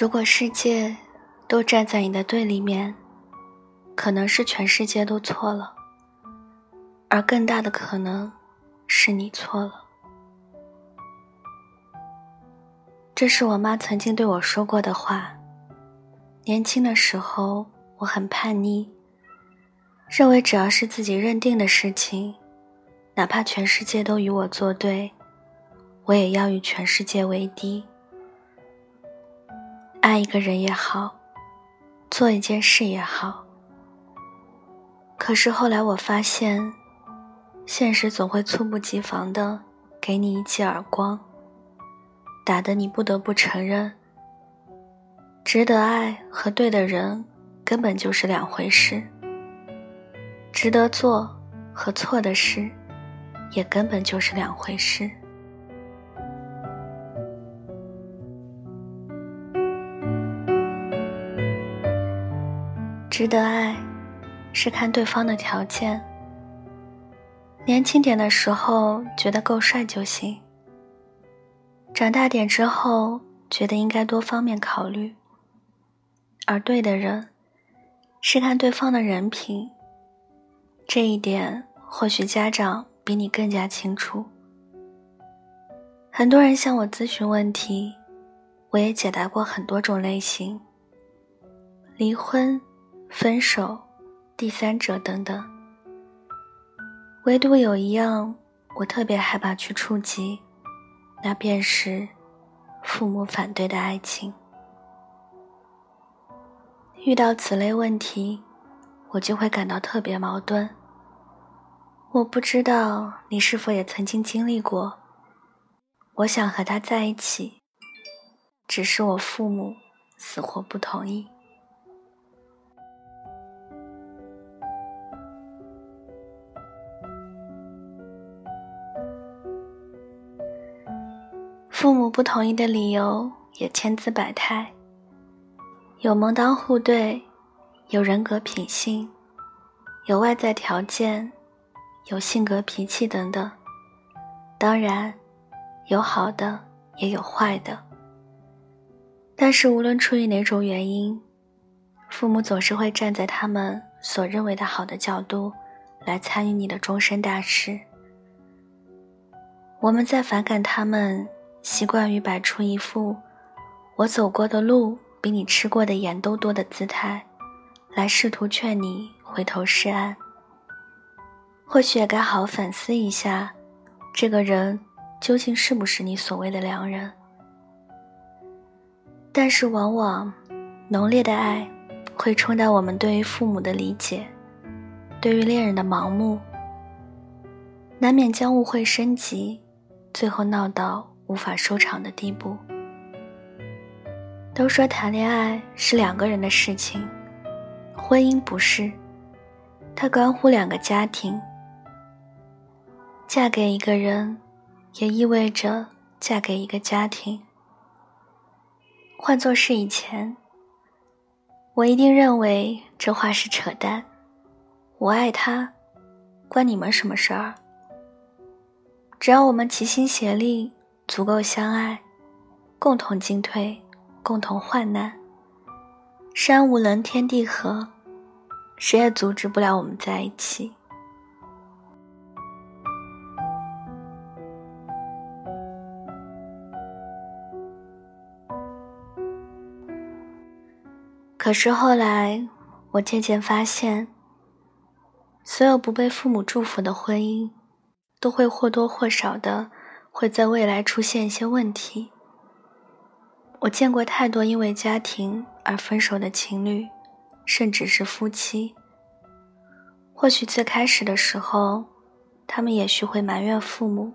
如果世界都站在你的对立面，可能是全世界都错了，而更大的可能是你错了。这是我妈曾经对我说过的话。年轻的时候，我很叛逆，认为只要是自己认定的事情，哪怕全世界都与我作对，我也要与全世界为敌。爱一个人也好，做一件事也好。可是后来我发现，现实总会猝不及防的给你一记耳光，打得你不得不承认，值得爱和对的人根本就是两回事，值得做和错的事也根本就是两回事。值得爱，是看对方的条件。年轻点的时候觉得够帅就行，长大点之后觉得应该多方面考虑。而对的人，是看对方的人品。这一点或许家长比你更加清楚。很多人向我咨询问题，我也解答过很多种类型。离婚。分手、第三者等等，唯独有一样我特别害怕去触及，那便是父母反对的爱情。遇到此类问题，我就会感到特别矛盾。我不知道你是否也曾经经历过。我想和他在一起，只是我父母死活不同意。不同意的理由也千姿百态，有门当户对，有人格品性，有外在条件，有性格脾气等等。当然，有好的，也有坏的。但是无论出于哪种原因，父母总是会站在他们所认为的好的角度，来参与你的终身大事。我们在反感他们。习惯于摆出一副我走过的路比你吃过的盐都多的姿态，来试图劝你回头是岸。或许也该好好反思一下，这个人究竟是不是你所谓的良人？但是，往往浓烈的爱会冲淡我们对于父母的理解，对于恋人的盲目，难免将误会升级，最后闹到。无法收场的地步。都说谈恋爱是两个人的事情，婚姻不是，它关乎两个家庭。嫁给一个人，也意味着嫁给一个家庭。换作是以前，我一定认为这话是扯淡。我爱他，关你们什么事儿？只要我们齐心协力。足够相爱，共同进退，共同患难。山无棱，天地合，谁也阻止不了我们在一起。可是后来，我渐渐发现，所有不被父母祝福的婚姻，都会或多或少的。会在未来出现一些问题。我见过太多因为家庭而分手的情侣，甚至是夫妻。或许最开始的时候，他们也许会埋怨父母，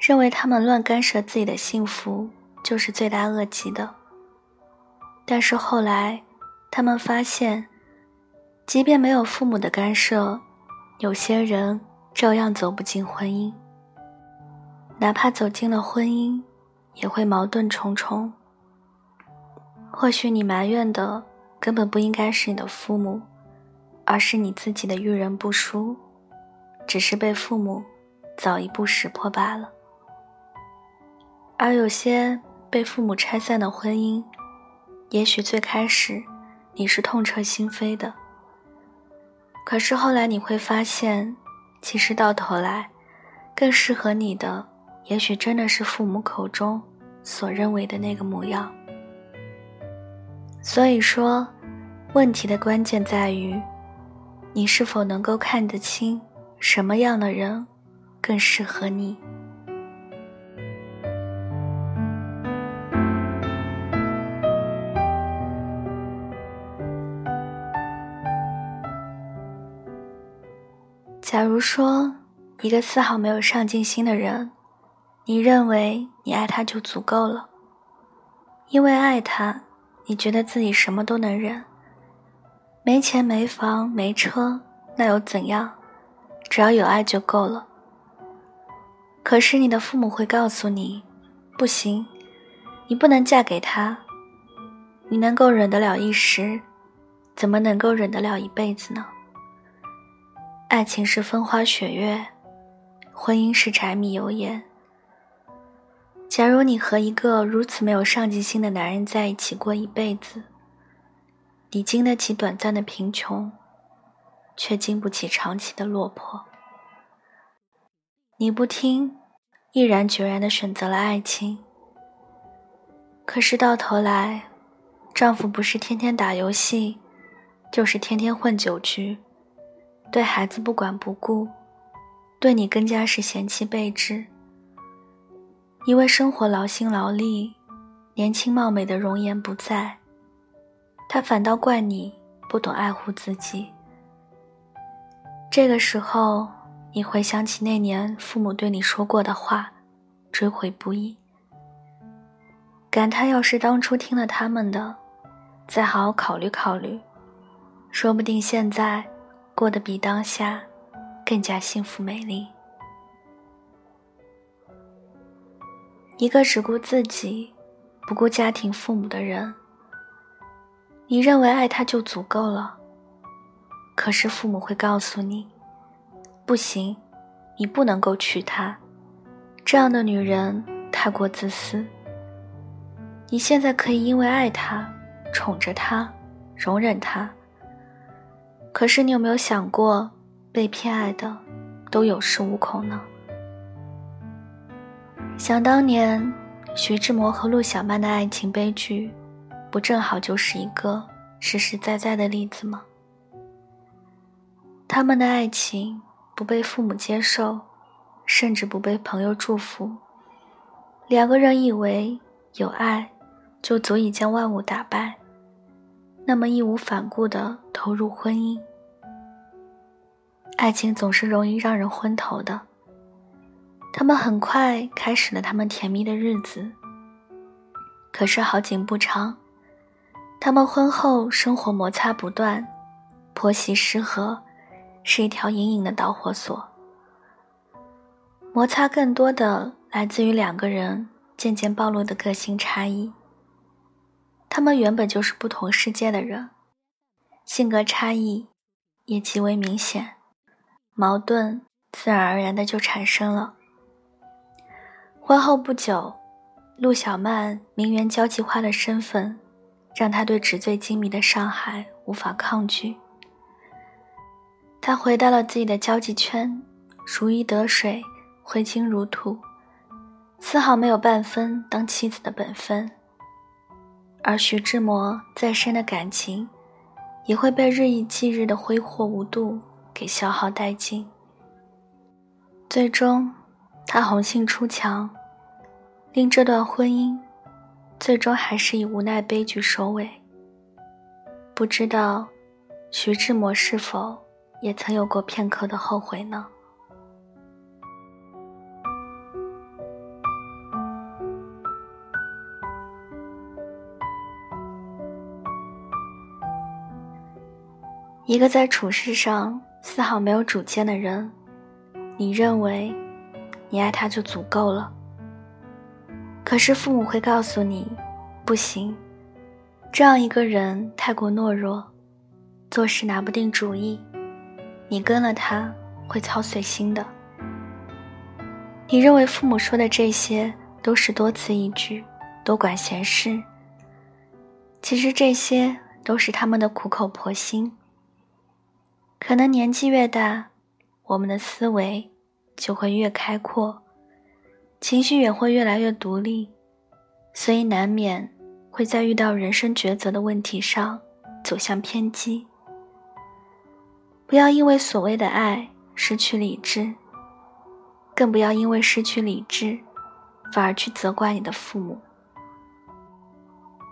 认为他们乱干涉自己的幸福就是罪大恶极的。但是后来，他们发现，即便没有父母的干涉，有些人照样走不进婚姻。哪怕走进了婚姻，也会矛盾重重。或许你埋怨的根本不应该是你的父母，而是你自己的遇人不淑，只是被父母早一步识破罢了。而有些被父母拆散的婚姻，也许最开始你是痛彻心扉的，可是后来你会发现，其实到头来，更适合你的，也许真的是父母口中所认为的那个模样。所以说，问题的关键在于，你是否能够看得清什么样的人更适合你。假如说一个丝毫没有上进心的人，你认为你爱他就足够了，因为爱他，你觉得自己什么都能忍，没钱没房没车那又怎样？只要有爱就够了。可是你的父母会告诉你，不行，你不能嫁给他。你能够忍得了一时，怎么能够忍得了一辈子呢？爱情是风花雪月，婚姻是柴米油盐。假如你和一个如此没有上进心的男人在一起过一辈子，你经得起短暂的贫穷，却经不起长期的落魄。你不听，毅然决然的选择了爱情。可是到头来，丈夫不是天天打游戏，就是天天混酒局。对孩子不管不顾，对你更加是嫌弃备至。因为生活劳心劳力，年轻貌美的容颜不在，他反倒怪你不懂爱护自己。这个时候，你回想起那年父母对你说过的话，追悔不已，感叹要是当初听了他们的，再好好考虑考虑，说不定现在。过得比当下更加幸福美丽。一个只顾自己、不顾家庭父母的人，你认为爱他就足够了。可是父母会告诉你，不行，你不能够娶她，这样的女人太过自私。你现在可以因为爱她，宠着她，容忍她。可是你有没有想过，被偏爱的都有恃无恐呢？想当年，徐志摩和陆小曼的爱情悲剧，不正好就是一个实实在在的例子吗？他们的爱情不被父母接受，甚至不被朋友祝福，两个人以为有爱就足以将万物打败。那么义无反顾地投入婚姻，爱情总是容易让人昏头的。他们很快开始了他们甜蜜的日子，可是好景不长，他们婚后生活摩擦不断，婆媳失和是一条隐隐的导火索。摩擦更多的来自于两个人渐渐暴露的个性差异。他们原本就是不同世界的人，性格差异也极为明显，矛盾自然而然的就产生了。婚后不久，陆小曼名媛交际花的身份，让她对纸醉金迷的上海无法抗拒。她回到了自己的交际圈，如鱼得水，挥金如土，丝毫没有半分当妻子的本分。而徐志摩再深的感情，也会被日以继日的挥霍无度给消耗殆尽。最终，他红杏出墙，令这段婚姻最终还是以无奈悲剧收尾。不知道，徐志摩是否也曾有过片刻的后悔呢？一个在处事上丝毫没有主见的人，你认为你爱他就足够了。可是父母会告诉你，不行，这样一个人太过懦弱，做事拿不定主意，你跟了他会操碎心的。你认为父母说的这些都是多此一举，多管闲事。其实这些都是他们的苦口婆心。可能年纪越大，我们的思维就会越开阔，情绪也会越来越独立，所以难免会在遇到人生抉择的问题上走向偏激。不要因为所谓的爱失去理智，更不要因为失去理智，反而去责怪你的父母。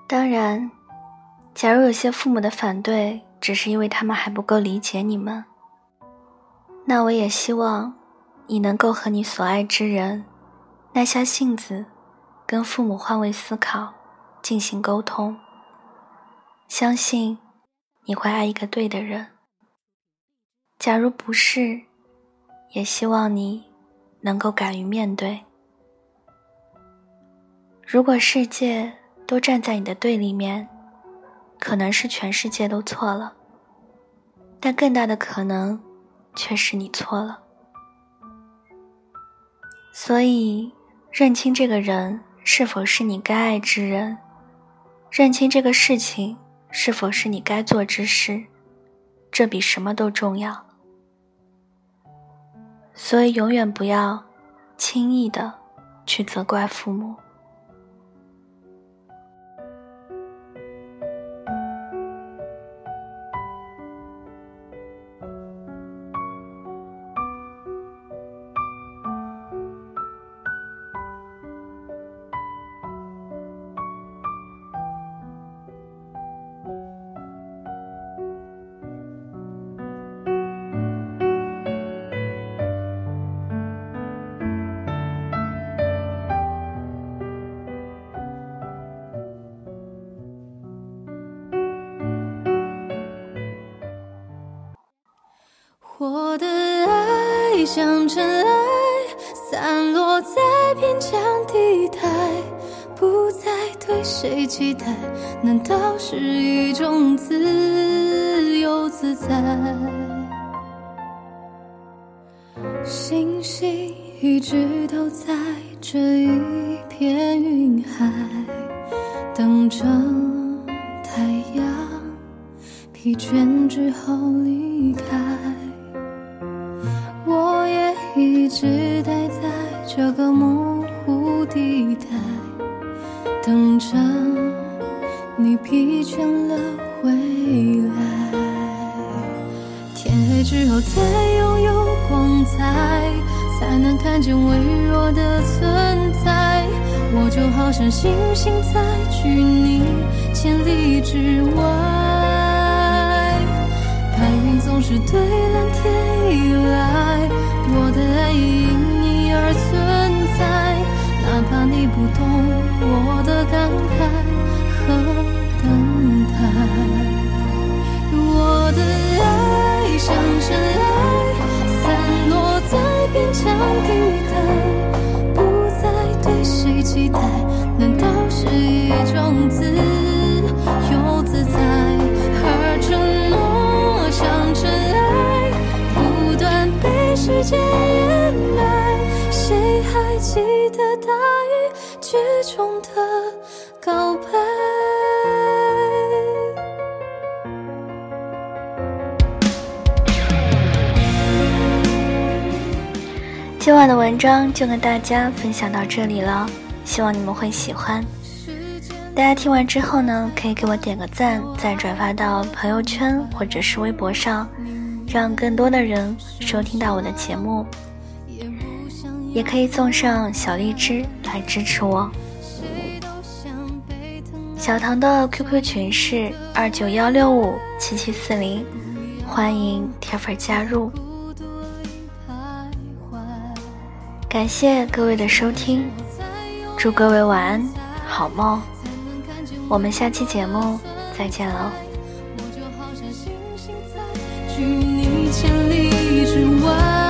当然，假如有些父母的反对只是因为他们还不够理解你们，那我也希望你能够和你所爱之人耐下性子，跟父母换位思考，进行沟通。相信你会爱一个对的人。假如不是，也希望你能够敢于面对。如果世界……都站在你的对立面，可能是全世界都错了，但更大的可能却是你错了。所以，认清这个人是否是你该爱之人，认清这个事情是否是你该做之事，这比什么都重要。所以，永远不要轻易的去责怪父母。我的爱像尘埃，散落在边疆地带，不再对谁期待，难道是一种自由自在？星星一直都在这一片云海，等着太阳疲倦之后离开。一直待在这个模糊地带，等着你疲倦了回来。天黑之后才拥有光彩，才能看见微弱的存在。我就好像星星在距你千里之外，白云总是对不懂我的感慨和等待。我的爱像尘埃，散落在边疆地带，不再对谁期待，难道是一种自由自在？而承诺像尘埃，不断被时间掩埋，谁还。记得大雨之中的告白。今晚的文章就跟大家分享到这里了，希望你们会喜欢。大家听完之后呢，可以给我点个赞，再转发到朋友圈或者是微博上，让更多的人收听到我的节目。也可以送上小荔枝来支持我。小唐的 QQ 群是二九幺六五七七四零，欢迎铁粉加入。感谢各位的收听，祝各位晚安，好梦。我们下期节目再见喽。不。